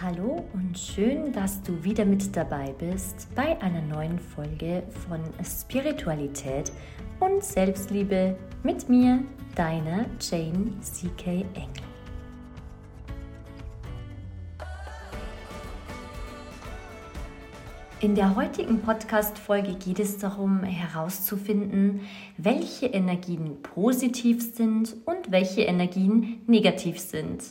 Hallo und schön, dass du wieder mit dabei bist bei einer neuen Folge von Spiritualität und Selbstliebe mit mir, deiner Jane CK Engel. In der heutigen Podcast-Folge geht es darum, herauszufinden, welche Energien positiv sind und welche Energien negativ sind.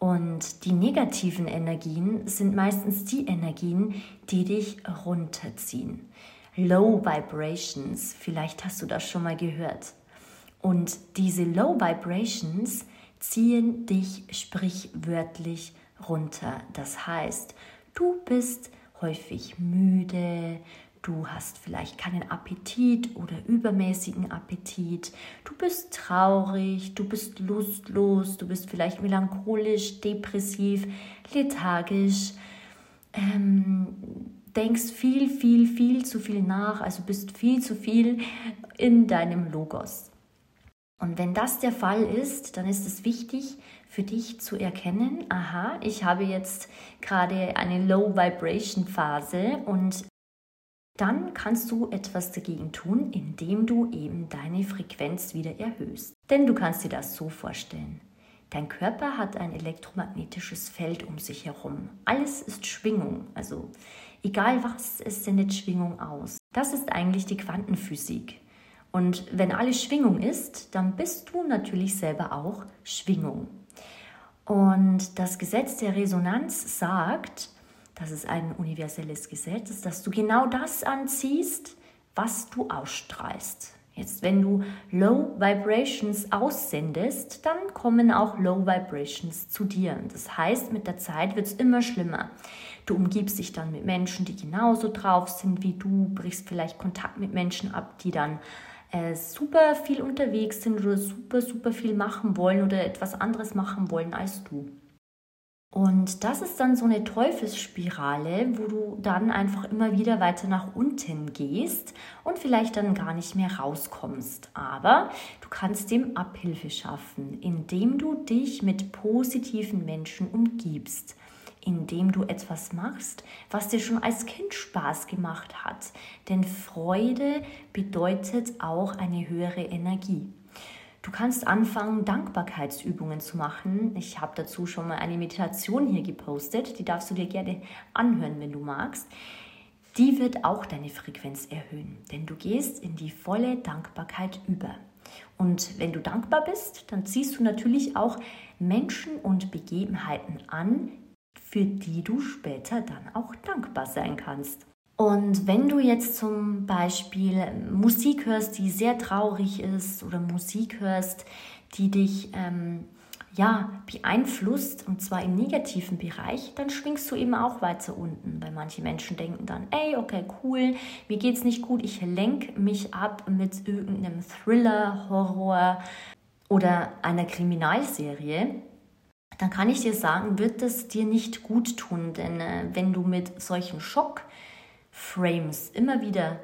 Und die negativen Energien sind meistens die Energien, die dich runterziehen. Low Vibrations, vielleicht hast du das schon mal gehört. Und diese Low Vibrations ziehen dich sprichwörtlich runter. Das heißt, du bist häufig müde, du hast vielleicht keinen Appetit oder übermäßigen Appetit, du bist traurig, du bist lustlos, du bist vielleicht melancholisch, depressiv, lethargisch, ähm, denkst viel, viel, viel zu viel nach, also bist viel zu viel in deinem Logos. Und wenn das der Fall ist, dann ist es wichtig für dich zu erkennen, aha, ich habe jetzt gerade eine Low Vibration Phase und dann kannst du etwas dagegen tun, indem du eben deine Frequenz wieder erhöhst. Denn du kannst dir das so vorstellen. Dein Körper hat ein elektromagnetisches Feld um sich herum. Alles ist Schwingung, also egal was, es sendet Schwingung aus. Das ist eigentlich die Quantenphysik. Und wenn alles Schwingung ist, dann bist du natürlich selber auch Schwingung. Und das Gesetz der Resonanz sagt, das ist ein universelles Gesetz, dass du genau das anziehst, was du ausstrahlst. Jetzt, wenn du Low Vibrations aussendest, dann kommen auch Low Vibrations zu dir. Das heißt, mit der Zeit wird es immer schlimmer. Du umgibst dich dann mit Menschen, die genauso drauf sind wie du, brichst vielleicht Kontakt mit Menschen ab, die dann äh, super viel unterwegs sind oder super, super viel machen wollen oder etwas anderes machen wollen als du. Und das ist dann so eine Teufelsspirale, wo du dann einfach immer wieder weiter nach unten gehst und vielleicht dann gar nicht mehr rauskommst. Aber du kannst dem Abhilfe schaffen, indem du dich mit positiven Menschen umgibst indem du etwas machst, was dir schon als Kind Spaß gemacht hat. Denn Freude bedeutet auch eine höhere Energie. Du kannst anfangen, Dankbarkeitsübungen zu machen. Ich habe dazu schon mal eine Meditation hier gepostet. Die darfst du dir gerne anhören, wenn du magst. Die wird auch deine Frequenz erhöhen, denn du gehst in die volle Dankbarkeit über. Und wenn du dankbar bist, dann ziehst du natürlich auch Menschen und Begebenheiten an, für die du später dann auch dankbar sein kannst. Und wenn du jetzt zum Beispiel Musik hörst, die sehr traurig ist oder Musik hörst, die dich ähm, ja, beeinflusst und zwar im negativen Bereich, dann schwingst du eben auch weiter unten. Weil manche Menschen denken dann, ey, okay, cool, mir geht's nicht gut, ich lenke mich ab mit irgendeinem Thriller, Horror oder einer Kriminalserie dann kann ich dir sagen, wird es dir nicht gut tun, denn äh, wenn du mit solchen Schockframes immer wieder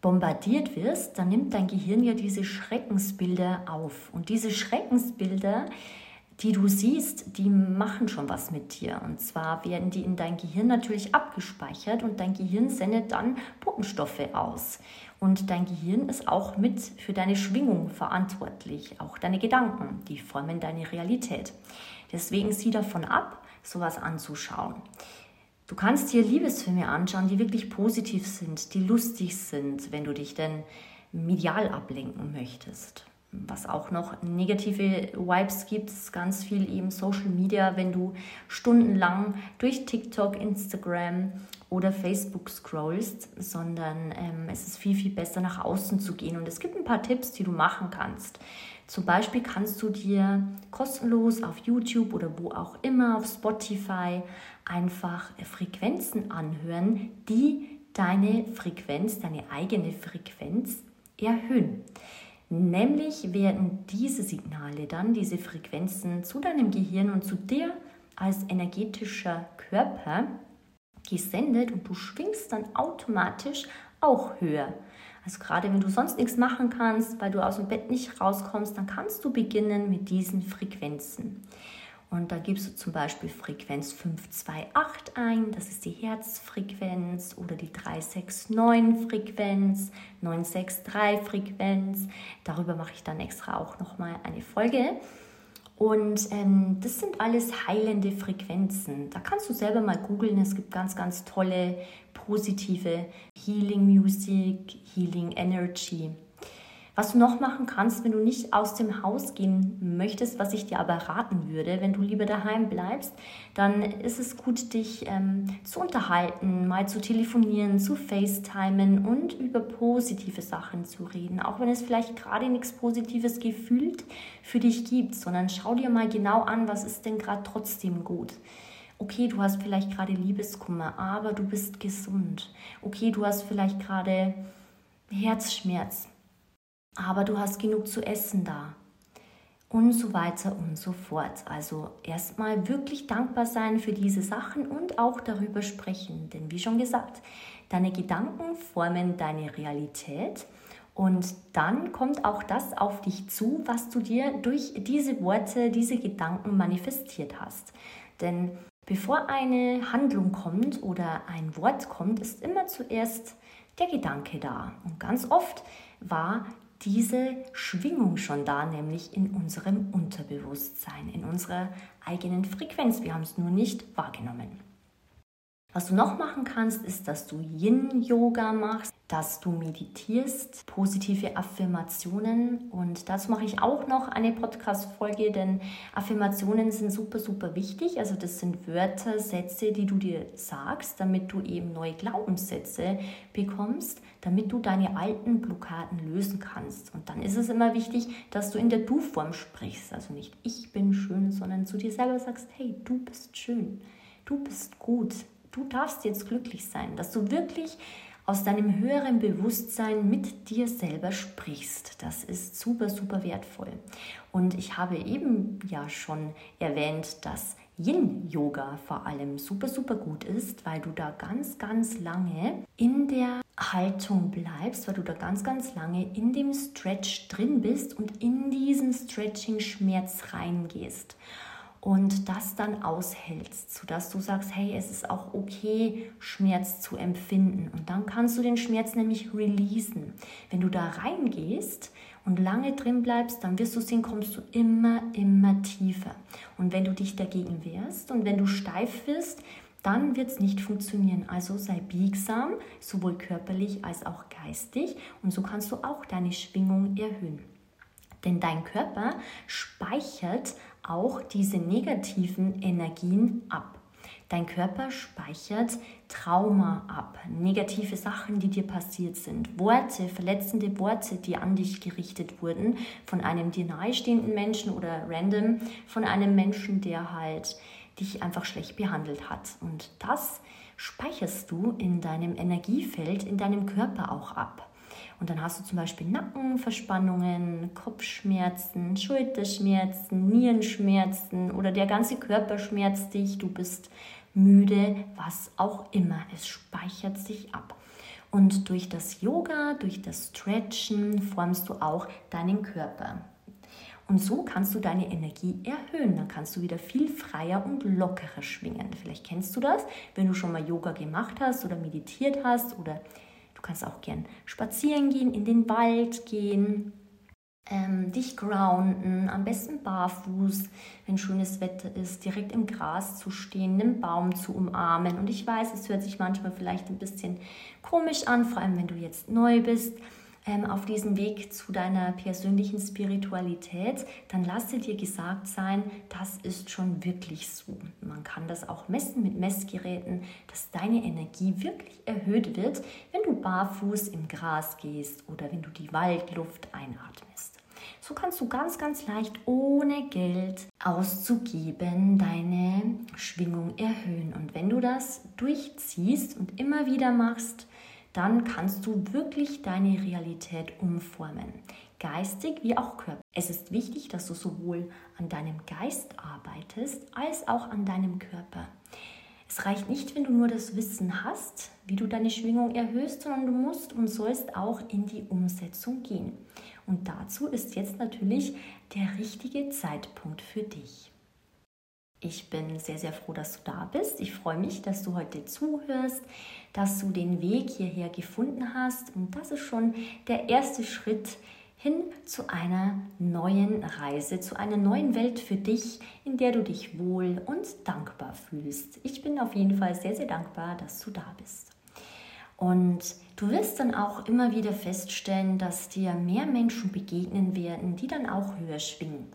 bombardiert wirst, dann nimmt dein Gehirn ja diese Schreckensbilder auf. Und diese Schreckensbilder, die du siehst, die machen schon was mit dir. Und zwar werden die in dein Gehirn natürlich abgespeichert und dein Gehirn sendet dann Botenstoffe aus. Und dein Gehirn ist auch mit für deine Schwingung verantwortlich, auch deine Gedanken, die formen deine Realität. Deswegen sieh davon ab, sowas anzuschauen. Du kannst dir Liebesfilme anschauen, die wirklich positiv sind, die lustig sind, wenn du dich denn medial ablenken möchtest. Was auch noch negative Vibes gibt, ganz viel eben Social Media, wenn du stundenlang durch TikTok, Instagram oder Facebook scrollst, sondern ähm, es ist viel, viel besser nach außen zu gehen. Und es gibt ein paar Tipps, die du machen kannst. Zum Beispiel kannst du dir kostenlos auf YouTube oder wo auch immer, auf Spotify, einfach Frequenzen anhören, die deine Frequenz, deine eigene Frequenz erhöhen. Nämlich werden diese Signale dann, diese Frequenzen zu deinem Gehirn und zu dir als energetischer Körper gesendet und du schwingst dann automatisch auch höher. Also gerade wenn du sonst nichts machen kannst, weil du aus dem Bett nicht rauskommst, dann kannst du beginnen mit diesen Frequenzen. Und da gibst du zum Beispiel Frequenz 528 ein, das ist die Herzfrequenz, oder die 369 Frequenz, 963 Frequenz. Darüber mache ich dann extra auch nochmal eine Folge. Und ähm, das sind alles heilende Frequenzen. Da kannst du selber mal googeln. Es gibt ganz, ganz tolle, positive Healing Music, Healing Energy. Was du noch machen kannst, wenn du nicht aus dem Haus gehen möchtest, was ich dir aber raten würde, wenn du lieber daheim bleibst, dann ist es gut, dich ähm, zu unterhalten, mal zu telefonieren, zu FaceTimen und über positive Sachen zu reden. Auch wenn es vielleicht gerade nichts Positives gefühlt für dich gibt, sondern schau dir mal genau an, was ist denn gerade trotzdem gut. Okay, du hast vielleicht gerade Liebeskummer, aber du bist gesund. Okay, du hast vielleicht gerade Herzschmerz, aber du hast genug zu essen da. Und so weiter und so fort. Also erstmal wirklich dankbar sein für diese Sachen und auch darüber sprechen. Denn wie schon gesagt, deine Gedanken formen deine Realität und dann kommt auch das auf dich zu, was du dir durch diese Worte, diese Gedanken manifestiert hast. Denn bevor eine Handlung kommt oder ein Wort kommt, ist immer zuerst der Gedanke da. Und ganz oft war diese Schwingung schon da, nämlich in unserem Unterbewusstsein, in unserer eigenen Frequenz. Wir haben es nur nicht wahrgenommen. Was du noch machen kannst, ist, dass du Yin-Yoga machst, dass du meditierst, positive Affirmationen. Und dazu mache ich auch noch eine Podcast-Folge, denn Affirmationen sind super, super wichtig. Also das sind Wörter, Sätze, die du dir sagst, damit du eben neue Glaubenssätze bekommst, damit du deine alten Blockaden lösen kannst. Und dann ist es immer wichtig, dass du in der Du-Form sprichst. Also nicht ich bin schön, sondern zu dir selber sagst, hey, du bist schön, du bist gut, du darfst jetzt glücklich sein, dass du wirklich aus deinem höheren Bewusstsein mit dir selber sprichst. Das ist super, super wertvoll. Und ich habe eben ja schon erwähnt, dass Yin-Yoga vor allem super, super gut ist, weil du da ganz, ganz lange in der Haltung bleibst, weil du da ganz, ganz lange in dem Stretch drin bist und in diesen Stretching-Schmerz reingehst und das dann aushältst, sodass du sagst, hey, es ist auch okay, Schmerz zu empfinden. Und dann kannst du den Schmerz nämlich releasen. Wenn du da reingehst und lange drin bleibst, dann wirst du sehen, kommst du immer, immer tiefer. Und wenn du dich dagegen wehrst und wenn du steif wirst, dann wird es nicht funktionieren. Also sei biegsam, sowohl körperlich als auch geistig. Und so kannst du auch deine Schwingung erhöhen. Denn dein Körper speichert auch diese negativen Energien ab. Dein Körper speichert Trauma ab, negative Sachen, die dir passiert sind, Worte, verletzende Worte, die an dich gerichtet wurden von einem dir nahestehenden Menschen oder random von einem Menschen, der halt dich einfach schlecht behandelt hat. Und das speicherst du in deinem Energiefeld, in deinem Körper auch ab. Und dann hast du zum Beispiel Nackenverspannungen, Kopfschmerzen, Schulterschmerzen, Nierenschmerzen oder der ganze Körper schmerzt dich, du bist müde, was auch immer. Es speichert sich ab. Und durch das Yoga, durch das Stretchen formst du auch deinen Körper. Und so kannst du deine Energie erhöhen. Dann kannst du wieder viel freier und lockerer schwingen. Vielleicht kennst du das, wenn du schon mal Yoga gemacht hast oder meditiert hast oder kannst auch gern spazieren gehen, in den Wald gehen, ähm, dich grounden, am besten barfuß, wenn schönes Wetter ist, direkt im Gras zu stehen, einen Baum zu umarmen. Und ich weiß, es hört sich manchmal vielleicht ein bisschen komisch an, vor allem wenn du jetzt neu bist auf diesem Weg zu deiner persönlichen Spiritualität, dann lasse dir gesagt sein, das ist schon wirklich so. Man kann das auch messen mit Messgeräten, dass deine Energie wirklich erhöht wird, wenn du barfuß im Gras gehst oder wenn du die Waldluft einatmest. So kannst du ganz, ganz leicht ohne Geld auszugeben deine Schwingung erhöhen. Und wenn du das durchziehst und immer wieder machst, dann kannst du wirklich deine Realität umformen. Geistig wie auch Körper. Es ist wichtig, dass du sowohl an deinem Geist arbeitest als auch an deinem Körper. Es reicht nicht, wenn du nur das Wissen hast, wie du deine Schwingung erhöhst, sondern du musst und sollst auch in die Umsetzung gehen. Und dazu ist jetzt natürlich der richtige Zeitpunkt für dich. Ich bin sehr, sehr froh, dass du da bist. Ich freue mich, dass du heute zuhörst, dass du den Weg hierher gefunden hast. Und das ist schon der erste Schritt hin zu einer neuen Reise, zu einer neuen Welt für dich, in der du dich wohl und dankbar fühlst. Ich bin auf jeden Fall sehr, sehr dankbar, dass du da bist. Und du wirst dann auch immer wieder feststellen, dass dir mehr Menschen begegnen werden, die dann auch höher schwingen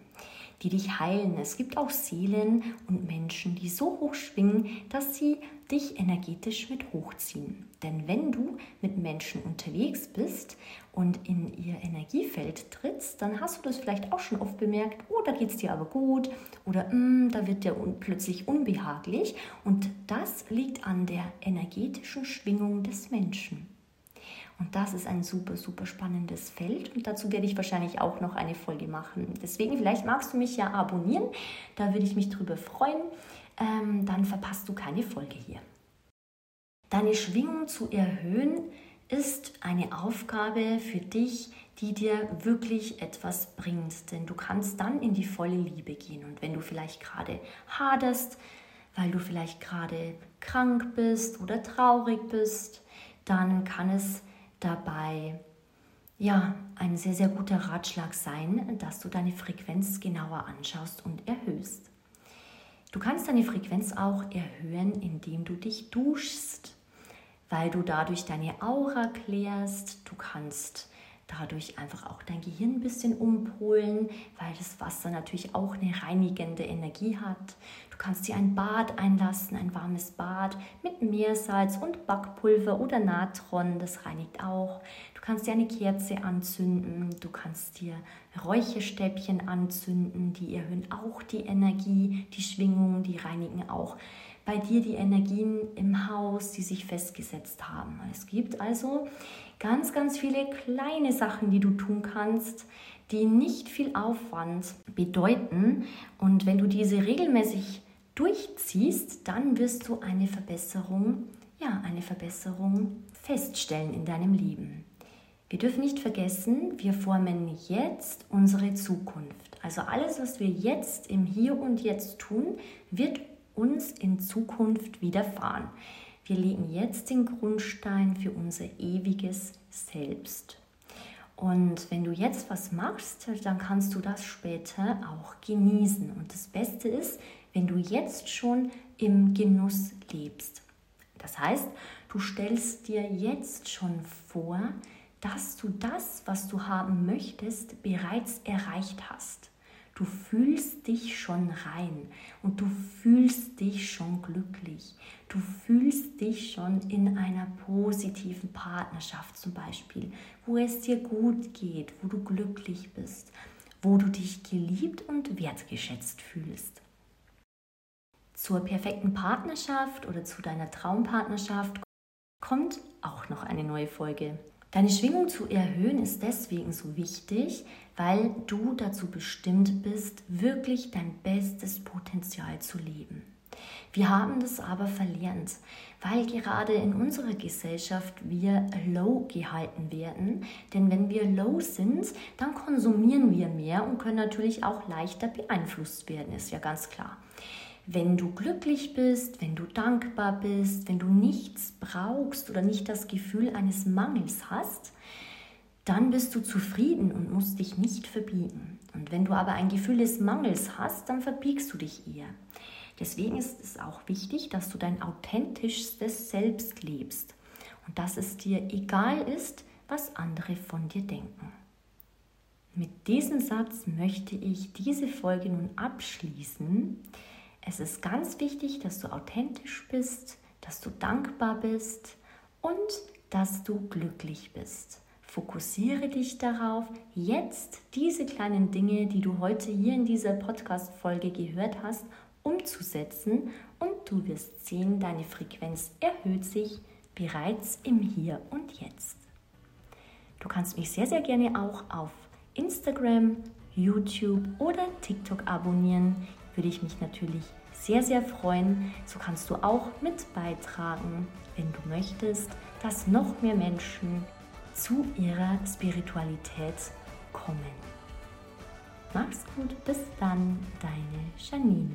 die dich heilen. Es gibt auch Seelen und Menschen, die so hoch schwingen, dass sie dich energetisch mit hochziehen. Denn wenn du mit Menschen unterwegs bist und in ihr Energiefeld trittst, dann hast du das vielleicht auch schon oft bemerkt, oh, da geht es dir aber gut oder mm, da wird dir un plötzlich unbehaglich. Und das liegt an der energetischen Schwingung des Menschen. Und das ist ein super, super spannendes Feld und dazu werde ich wahrscheinlich auch noch eine Folge machen. Deswegen, vielleicht magst du mich ja abonnieren, da würde ich mich drüber freuen. Ähm, dann verpasst du keine Folge hier. Deine Schwingung zu erhöhen ist eine Aufgabe für dich, die dir wirklich etwas bringt. Denn du kannst dann in die volle Liebe gehen. Und wenn du vielleicht gerade haderst, weil du vielleicht gerade krank bist oder traurig bist, dann kann es dabei ja ein sehr, sehr guter Ratschlag sein, dass du deine Frequenz genauer anschaust und erhöhst. Du kannst deine Frequenz auch erhöhen, indem du dich duschst, weil du dadurch deine Aura klärst. Du kannst dadurch einfach auch dein Gehirn ein bisschen umpolen, weil das Wasser natürlich auch eine reinigende Energie hat. Du kannst dir ein Bad einlassen, ein warmes Bad mit Meersalz und Backpulver oder Natron, das reinigt auch. Du kannst dir eine Kerze anzünden, du kannst dir Räucherstäbchen anzünden, die erhöhen auch die Energie, die Schwingung, die reinigen auch bei dir die Energien im Haus, die sich festgesetzt haben. Es gibt also ganz, ganz viele kleine Sachen, die du tun kannst, die nicht viel Aufwand bedeuten. Und wenn du diese regelmäßig durchziehst, dann wirst du eine Verbesserung, ja, eine Verbesserung feststellen in deinem Leben. Wir dürfen nicht vergessen, wir formen jetzt unsere Zukunft. Also alles, was wir jetzt im Hier und Jetzt tun, wird uns in Zukunft widerfahren. Wir legen jetzt den Grundstein für unser ewiges Selbst. Und wenn du jetzt was machst, dann kannst du das später auch genießen. Und das Beste ist, wenn du jetzt schon im Genuss lebst. Das heißt, du stellst dir jetzt schon vor, dass du das, was du haben möchtest, bereits erreicht hast. Du fühlst dich schon rein und du fühlst dich schon glücklich. Du fühlst dich schon in einer positiven Partnerschaft zum Beispiel, wo es dir gut geht, wo du glücklich bist, wo du dich geliebt und wertgeschätzt fühlst. Zur perfekten Partnerschaft oder zu deiner Traumpartnerschaft kommt auch noch eine neue Folge. Deine Schwingung zu erhöhen ist deswegen so wichtig, weil du dazu bestimmt bist, wirklich dein bestes Potenzial zu leben. Wir haben das aber verlernt, weil gerade in unserer Gesellschaft wir low gehalten werden. Denn wenn wir low sind, dann konsumieren wir mehr und können natürlich auch leichter beeinflusst werden, ist ja ganz klar. Wenn du glücklich bist, wenn du dankbar bist, wenn du nichts brauchst oder nicht das Gefühl eines Mangels hast, dann bist du zufrieden und musst dich nicht verbiegen. Und wenn du aber ein Gefühl des Mangels hast, dann verbiegst du dich eher. Deswegen ist es auch wichtig, dass du dein authentischstes Selbst lebst und dass es dir egal ist, was andere von dir denken. Mit diesem Satz möchte ich diese Folge nun abschließen. Es ist ganz wichtig, dass du authentisch bist, dass du dankbar bist und dass du glücklich bist. Fokussiere dich darauf, jetzt diese kleinen Dinge, die du heute hier in dieser Podcast-Folge gehört hast, umzusetzen und du wirst sehen, deine Frequenz erhöht sich bereits im Hier und Jetzt. Du kannst mich sehr, sehr gerne auch auf Instagram, YouTube oder TikTok abonnieren würde ich mich natürlich sehr, sehr freuen. So kannst du auch mit beitragen, wenn du möchtest, dass noch mehr Menschen zu ihrer Spiritualität kommen. Mach's gut, bis dann, deine Janine.